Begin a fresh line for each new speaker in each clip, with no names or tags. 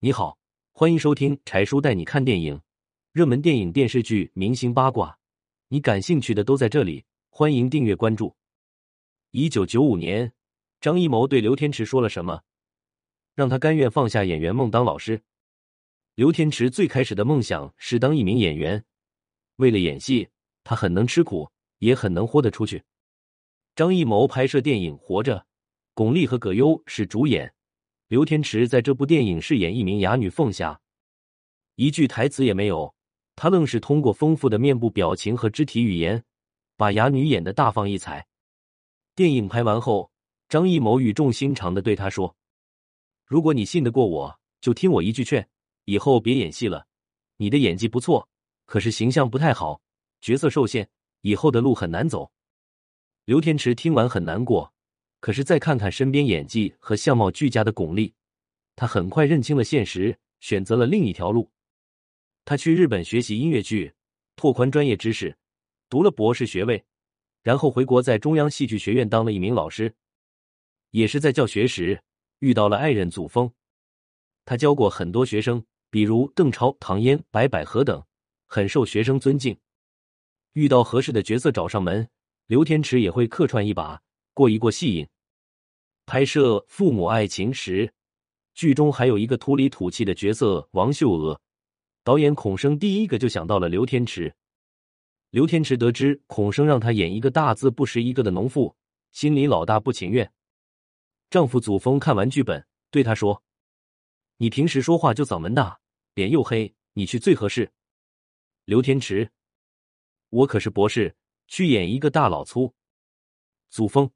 你好，欢迎收听柴叔带你看电影，热门电影、电视剧、明星八卦，你感兴趣的都在这里。欢迎订阅关注。一九九五年，张艺谋对刘天池说了什么，让他甘愿放下演员梦当老师？刘天池最开始的梦想是当一名演员，为了演戏，他很能吃苦，也很能豁得出去。张艺谋拍摄电影《活着》，巩俐和葛优是主演。刘天池在这部电影饰演一名哑女凤霞，一句台词也没有，他愣是通过丰富的面部表情和肢体语言，把哑女演得大放异彩。电影拍完后，张艺谋语重心长的对他说：“如果你信得过我，就听我一句劝，以后别演戏了。你的演技不错，可是形象不太好，角色受限，以后的路很难走。”刘天池听完很难过，可是再看看身边演技和相貌俱佳的巩俐，他很快认清了现实，选择了另一条路。他去日本学习音乐剧，拓宽专业知识，读了博士学位，然后回国在中央戏剧学院当了一名老师。也是在教学时遇到了爱人祖峰，他教过很多学生，比如邓超、唐嫣、白百合等，很受学生尊敬。遇到合适的角色找上门。刘天池也会客串一把，过一过戏瘾。拍摄《父母爱情》时，剧中还有一个土里土气的角色王秀娥，导演孔生第一个就想到了刘天池。刘天池得知孔生让他演一个大字不识一个的农妇，心里老大不情愿。丈夫祖峰看完剧本，对他说：“你平时说话就嗓门大，脸又黑，你去最合适。”刘天池，我可是博士。去演一个大老粗，祖峰，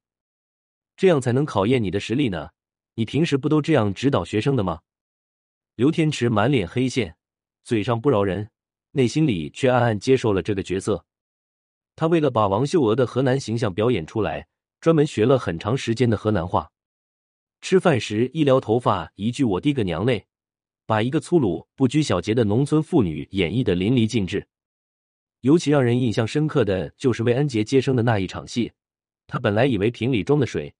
这样才能考验你的实力呢。你平时不都这样指导学生的吗？刘天池满脸黑线，嘴上不饶人，内心里却暗暗接受了这个角色。他为了把王秀娥的河南形象表演出来，专门学了很长时间的河南话。吃饭时一撩头发，一句“我滴个娘嘞”，把一个粗鲁不拘小节的农村妇女演绎的淋漓尽致。尤其让人印象深刻的就是为安杰接生的那一场戏，他本来以为瓶里装的水，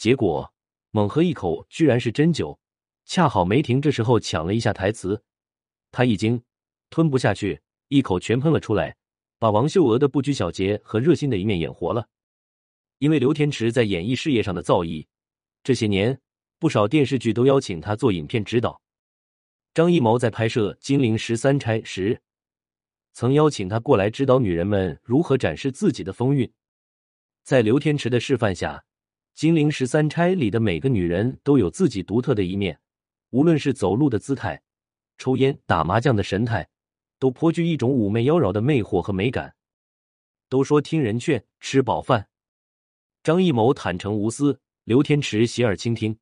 结果猛喝一口，居然是真酒。恰好梅婷这时候抢了一下台词，他一惊，吞不下去，一口全喷了出来，把王秀娥的不拘小节和热心的一面演活了。因为刘天池在演艺事业上的造诣，这些年不少电视剧都邀请他做影片指导。张艺谋在拍摄《金陵十三钗》时。曾邀请他过来指导女人们如何展示自己的风韵。在刘天池的示范下，《金陵十三钗》里的每个女人都有自己独特的一面，无论是走路的姿态、抽烟、打麻将的神态，都颇具一种妩媚妖娆的魅惑和美感。都说听人劝，吃饱饭。张艺谋坦诚无私，刘天池洗耳倾听。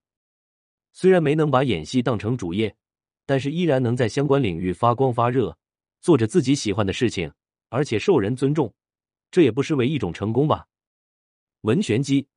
虽然没能把演戏当成主业，但是依然能在相关领域发光发热。做着自己喜欢的事情，而且受人尊重，这也不失为一种成功吧。文玄机